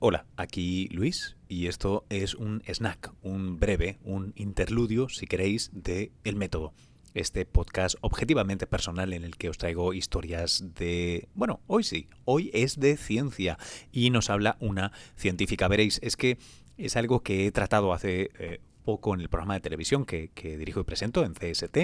Hola, aquí Luis y esto es un snack, un breve, un interludio, si queréis, de El Método. Este podcast objetivamente personal en el que os traigo historias de... Bueno, hoy sí, hoy es de ciencia y nos habla una científica. Veréis, es que es algo que he tratado hace eh, poco en el programa de televisión que, que dirijo y presento en CST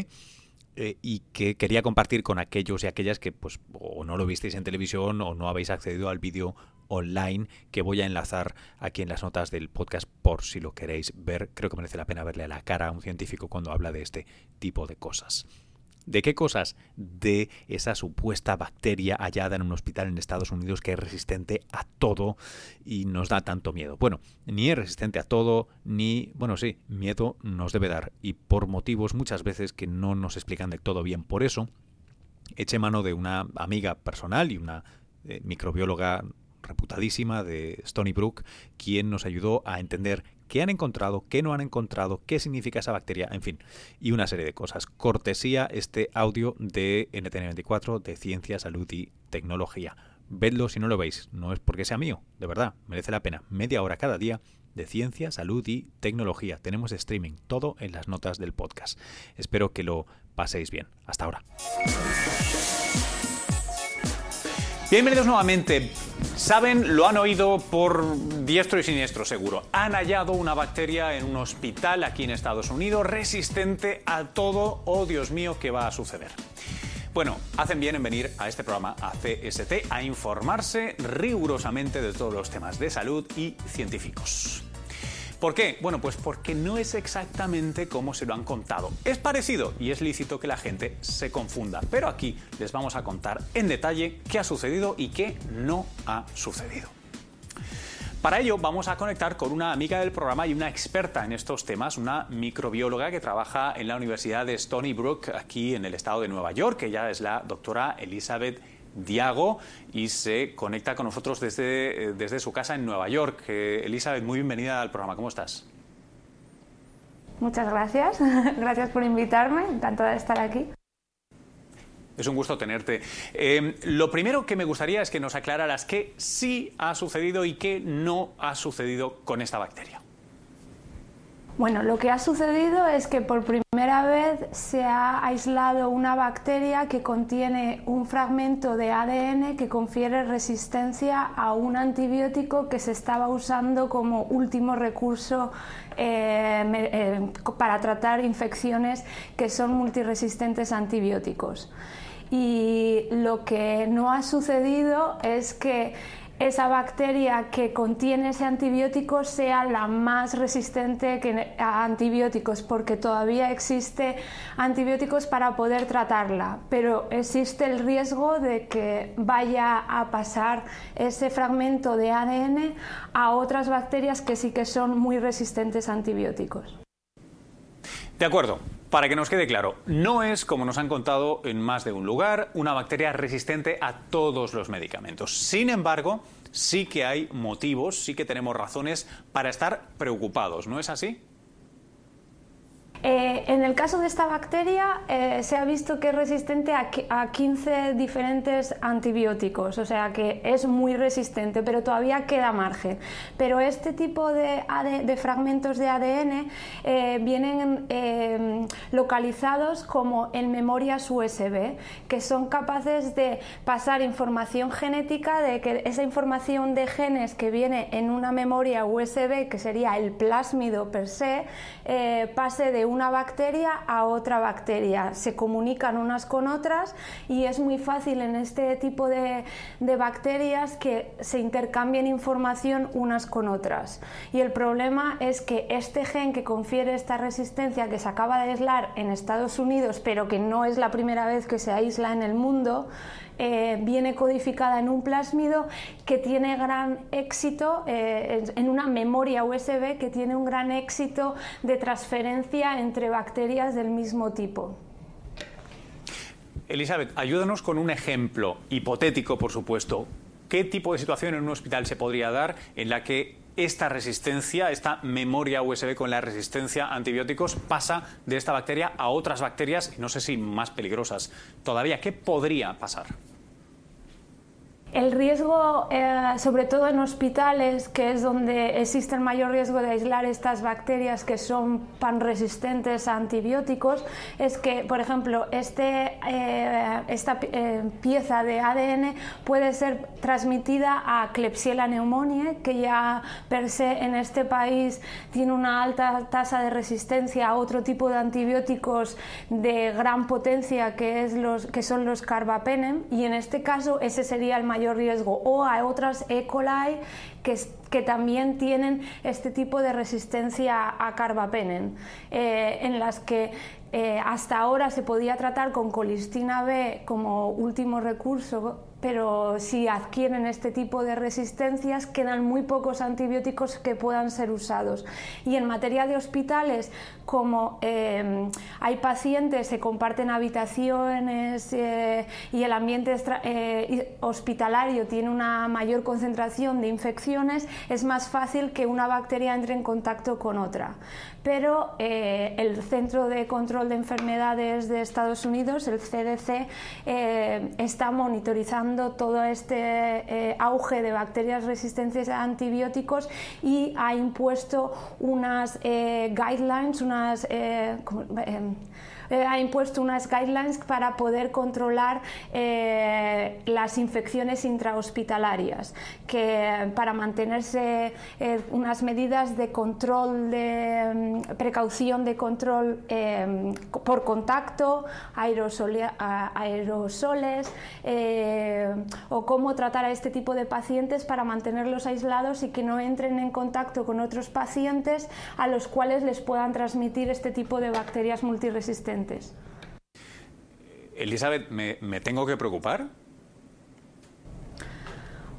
eh, y que quería compartir con aquellos y aquellas que pues o no lo visteis en televisión o no habéis accedido al vídeo online que voy a enlazar aquí en las notas del podcast por si lo queréis ver. Creo que merece la pena verle a la cara a un científico cuando habla de este tipo de cosas. ¿De qué cosas? De esa supuesta bacteria hallada en un hospital en Estados Unidos que es resistente a todo y nos da tanto miedo. Bueno, ni es resistente a todo, ni, bueno, sí, miedo nos debe dar y por motivos muchas veces que no nos explican del todo bien. Por eso, eché mano de una amiga personal y una eh, microbióloga reputadísima de Stony Brook, quien nos ayudó a entender qué han encontrado, qué no han encontrado, qué significa esa bacteria, en fin, y una serie de cosas. Cortesía este audio de NTN24 de Ciencia, Salud y Tecnología. Vedlo si no lo veis, no es porque sea mío, de verdad, merece la pena. Media hora cada día de ciencia, salud y tecnología. Tenemos streaming, todo en las notas del podcast. Espero que lo paséis bien. Hasta ahora. Bienvenidos nuevamente. Saben, lo han oído por diestro y siniestro seguro. Han hallado una bacteria en un hospital aquí en Estados Unidos resistente a todo. Oh, Dios mío, ¿qué va a suceder? Bueno, hacen bien en venir a este programa, a CST, a informarse rigurosamente de todos los temas de salud y científicos. ¿Por qué? Bueno, pues porque no es exactamente como se lo han contado. Es parecido y es lícito que la gente se confunda, pero aquí les vamos a contar en detalle qué ha sucedido y qué no ha sucedido. Para ello vamos a conectar con una amiga del programa y una experta en estos temas, una microbióloga que trabaja en la Universidad de Stony Brook, aquí en el estado de Nueva York. Ella es la doctora Elizabeth Diago y se conecta con nosotros desde, eh, desde su casa en Nueva York. Eh, Elizabeth, muy bienvenida al programa. ¿Cómo estás? Muchas gracias. Gracias por invitarme. Encantada de estar aquí. Es un gusto tenerte. Eh, lo primero que me gustaría es que nos aclararas qué sí ha sucedido y qué no ha sucedido con esta bacteria. Bueno, lo que ha sucedido es que por primera vez se ha aislado una bacteria que contiene un fragmento de ADN que confiere resistencia a un antibiótico que se estaba usando como último recurso eh, eh, para tratar infecciones que son multiresistentes a antibióticos. Y lo que no ha sucedido es que esa bacteria que contiene ese antibiótico sea la más resistente a antibióticos, porque todavía existe antibióticos para poder tratarla, pero existe el riesgo de que vaya a pasar ese fragmento de ADN a otras bacterias que sí que son muy resistentes a antibióticos. De acuerdo. Para que nos quede claro, no es, como nos han contado en más de un lugar, una bacteria resistente a todos los medicamentos. Sin embargo, sí que hay motivos, sí que tenemos razones para estar preocupados, ¿no es así? Eh, en el caso de esta bacteria eh, se ha visto que es resistente a, 15 diferentes antibióticos, o sea que es muy resistente, pero todavía queda margen. Pero este tipo de, fragmentos de ADN eh, vienen localizados como en memorias USB, que son capaces de pasar información genética, de que esa información de genes que viene en una memoria USB, que sería el plásmido per se, pase de un una bacteria a otra bacteria. Se comunican unas con otras y es muy fácil en este tipo de, bacterias que se intercambien información unas con otras. Y el problema es que este gen que confiere esta resistencia que se acaba de aislar en Estados Unidos, pero que no es la primera vez que se aísla en el mundo, eh, viene codificada en un plásmido que tiene gran éxito, eh, en una memoria USB que tiene un gran éxito de transferencia entre bacterias del mismo tipo. Elizabeth, ayúdanos con un ejemplo hipotético, por supuesto. ¿Qué tipo de situación en un hospital se podría dar en la que esta resistencia, esta memoria USB con la resistencia a antibióticos pasa de esta bacteria a otras bacterias, y no sé si más peligrosas todavía. ¿Qué podría pasar? El riesgo, eh, sobre todo en hospitales, que es donde existe el mayor riesgo de aislar estas bacterias que son panresistentes a antibióticos, es que, por ejemplo, este, eh, esta eh, pieza de ADN puede ser transmitida a Klebsiella pneumoniae, que ya per se en este país tiene una alta tasa de resistencia a otro tipo de antibióticos de gran potencia, que, es los, que son los carbapenem, y en este caso ese sería el mayor riesgo o a otras E. coli que, que también tienen este tipo de resistencia a carbapenem, eh, en las que eh, hasta ahora se podía tratar con colistina B como último recurso pero si adquieren este tipo de resistencias quedan muy pocos antibióticos que puedan ser usados. Y en materia de hospitales, como eh, hay pacientes, se comparten habitaciones eh, y el ambiente eh, hospitalario tiene una mayor concentración de infecciones, es más fácil que una bacteria entre en contacto con otra. Pero el Centro de Control de Enfermedades de Estados Unidos, el CDC, está monitorizando todo este eh, auge de bacterias resistentes a antibióticos y ha impuesto unas eh, guidelines, unas... Eh, eh, ha impuesto unas guidelines para poder controlar eh, las infecciones intrahospitalarias, que para mantenerse eh, unas medidas de control, de mm, precaución de control por contacto, aerosoles o cómo tratar a este tipo de pacientes para mantenerlos aislados y que no entren en contacto con otros pacientes a los cuales les puedan transmitir este tipo de bacterias multiresistentes. Elizabeth, ¿me, tengo que preocupar?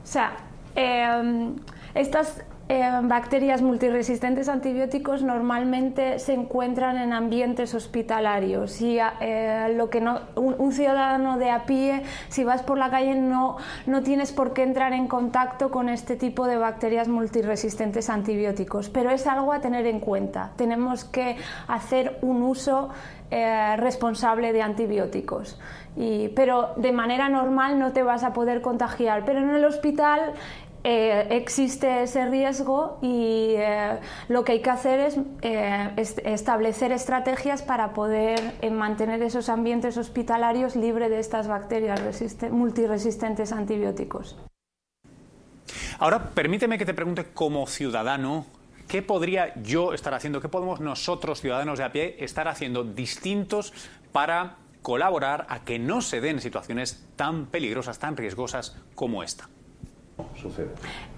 O sea, em, estas em, bacterias multiresistentes a antibióticos normalmente se encuentran en ambientes hospitalarios y eh, lo que no, un, ciudadano de a pie, si vas por la calle, no, no tienes por qué entrar en contacto con este tipo de bacterias multiresistentes a antibióticos, pero es algo a tener en cuenta. Tenemos que hacer un uso eh, responsable de antibióticos. Y, pero de manera normal no te vas a poder contagiar. Pero en el hospital eh, existe ese riesgo y eh, lo que hay que hacer es, establecer estrategias para poder mantener esos ambientes hospitalarios libres de estas bacterias multiresistentes a antibióticos. Ahora, permíteme que te pregunte como ciudadano, ¿Qué podría yo estar haciendo? ¿Qué podemos nosotros, ciudadanos de a pie, estar haciendo distintos para colaborar a que no se den situaciones tan peligrosas, tan riesgosas como esta?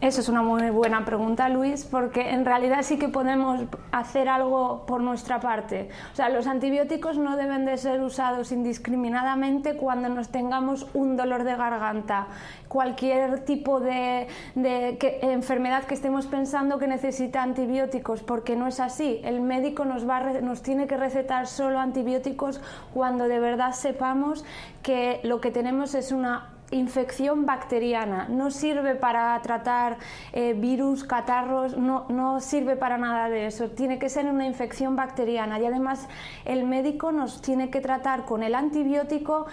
Eso es una muy buena pregunta, Luis, porque en realidad sí que podemos hacer algo por nuestra parte. O sea, los antibióticos no deben de ser usados indiscriminadamente cuando nos tengamos un dolor de garganta, cualquier tipo de, enfermedad que estemos pensando que necesita antibióticos, porque no es así. El médico nos, va, nos tiene que recetar solo antibióticos cuando de verdad sepamos que lo que tenemos es una infección bacteriana, no sirve para tratar eh, virus, catarros, no, no sirve para nada de eso, tiene que ser una infección bacteriana. Y además el médico nos tiene que tratar con el antibiótico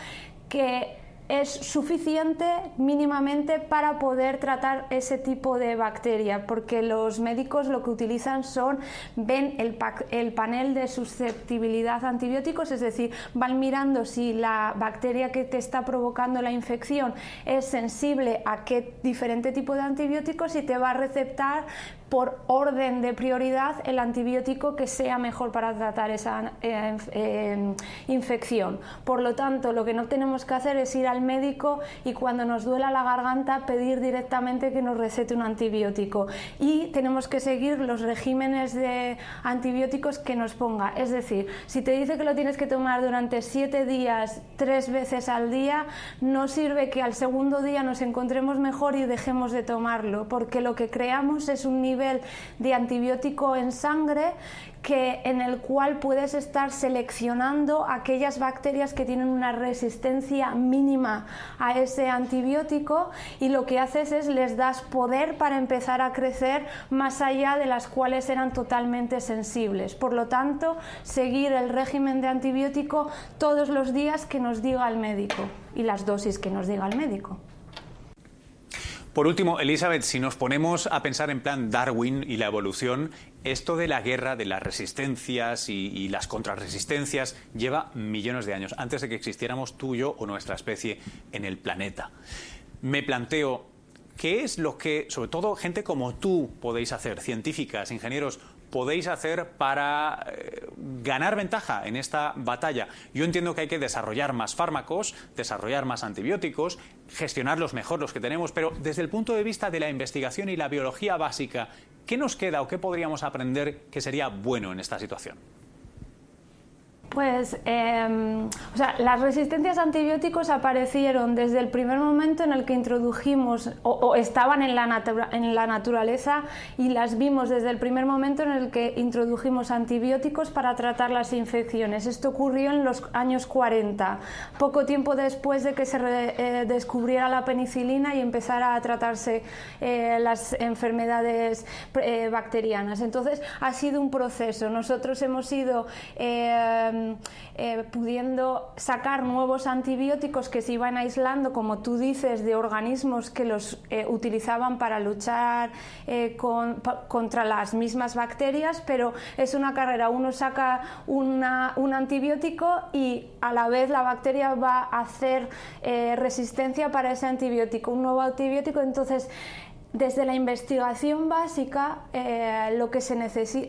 que es suficiente mínimamente para poder tratar ese tipo de bacteria, porque los médicos lo que utilizan son, ven el, el, panel de susceptibilidad a antibióticos, es decir, van mirando si la bacteria que te está provocando la infección es sensible a qué diferente tipo de antibióticos y te va a receptar por orden de prioridad el antibiótico que sea mejor para tratar esa eh, eh, infección. Por lo tanto, lo que no tenemos que hacer es ir al médico y cuando nos duela la garganta pedir directamente que nos recete un antibiótico. Y tenemos que seguir los regímenes de antibióticos que nos ponga. Es decir, si te dice que lo tienes que tomar durante siete días, tres veces al día, no sirve que al segundo día nos encontremos mejor y dejemos de tomarlo, porque lo que creamos es un de antibiótico en sangre que, en el cual puedes estar seleccionando aquellas bacterias que tienen una resistencia mínima a ese antibiótico y lo que haces es les das poder para empezar a crecer más allá de las cuales eran totalmente sensibles. Por lo tanto, seguir el régimen de antibiótico todos los días que nos diga el médico y las dosis que nos diga el médico. Por último, Elizabeth, si nos ponemos a pensar en plan Darwin y la evolución, esto de la guerra, de las resistencias y, las contrarresistencias lleva millones de años, antes de que existiéramos tú, yo o nuestra especie en el planeta. Me planteo, ¿qué es lo que, sobre todo gente como tú, podéis hacer, científicas, ingenieros, podéis hacer para eh, ganar ventaja en esta batalla? Yo entiendo que hay que desarrollar más fármacos, desarrollar más antibióticos, gestionarlos mejor los que tenemos, pero desde el punto de vista de la investigación y la biología básica, ¿qué nos queda o qué podríamos aprender que sería bueno en esta situación? Pues, em, o sea, las resistencias a antibióticos aparecieron desde el primer momento en el que introdujimos, o, estaban en la, en la, naturaleza y las vimos desde el primer momento en el que introdujimos antibióticos para tratar las infecciones. Esto ocurrió en los años 40, poco tiempo después de que se eh, descubriera la penicilina y empezara a tratarse eh, las enfermedades eh, bacterianas. Entonces, ha sido un proceso. Nosotros hemos ido eh, pudiendo sacar nuevos antibióticos que se iban aislando, como tú dices, de organismos que los eh, utilizaban para luchar eh, contra las mismas bacterias, pero es una carrera, uno saca un antibiótico y a la vez la bacteria va a hacer resistencia para ese antibiótico, un nuevo antibiótico, entonces desde la investigación básica, eh, lo, que se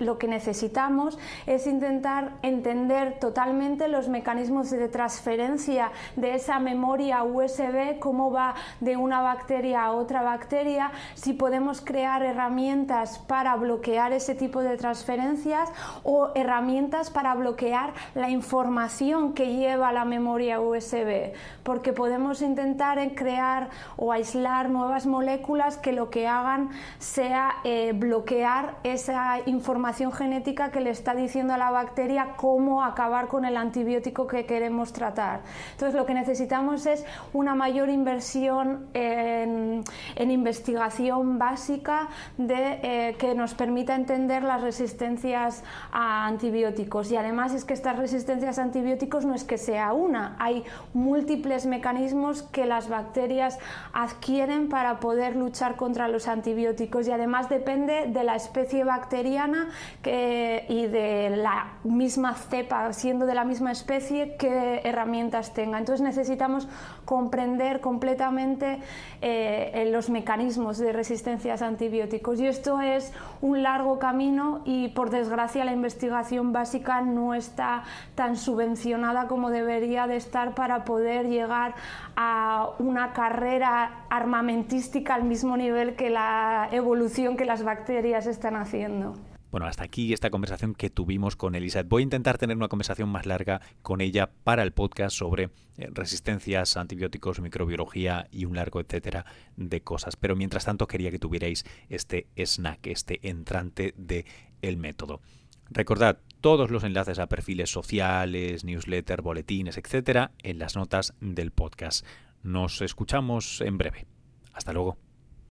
lo que necesitamos es intentar entender totalmente los mecanismos de transferencia de esa memoria USB, cómo va de una bacteria a otra bacteria, si podemos crear herramientas para bloquear ese tipo de transferencias o herramientas para bloquear la información que lleva la memoria USB, porque podemos intentar crear o aislar nuevas moléculas que lo que hagan sea eh, bloquear esa información genética que le está diciendo a la bacteria cómo acabar con el antibiótico que queremos tratar. Entonces lo que necesitamos es una mayor inversión en, investigación básica de, eh, que nos permita entender las resistencias a antibióticos. Y además es que estas resistencias a antibióticos no es que sea una, hay múltiples mecanismos que las bacterias adquieren para poder luchar contra los antibióticos y además depende de la especie bacteriana y de la misma cepa, siendo de la misma especie, qué herramientas tenga. Entonces necesitamos comprender completamente eh, los mecanismos de resistencias a antibióticos y esto es un largo camino y por desgracia la investigación básica no está tan subvencionada como debería de estar para poder llegar a una carrera armamentística al mismo nivel que la evolución que las bacterias están haciendo. Bueno, hasta aquí esta conversación que tuvimos con Elizabeth. Voy a intentar tener una conversación más larga con ella para el podcast sobre eh, resistencias, antibióticos, microbiología y un largo etcétera de cosas. Pero mientras tanto quería que tuvierais este snack, este entrante de método. Recordad todos los enlaces a perfiles sociales, newsletter, boletines, etcétera, en las notas del podcast. Nos escuchamos en breve. Hasta luego.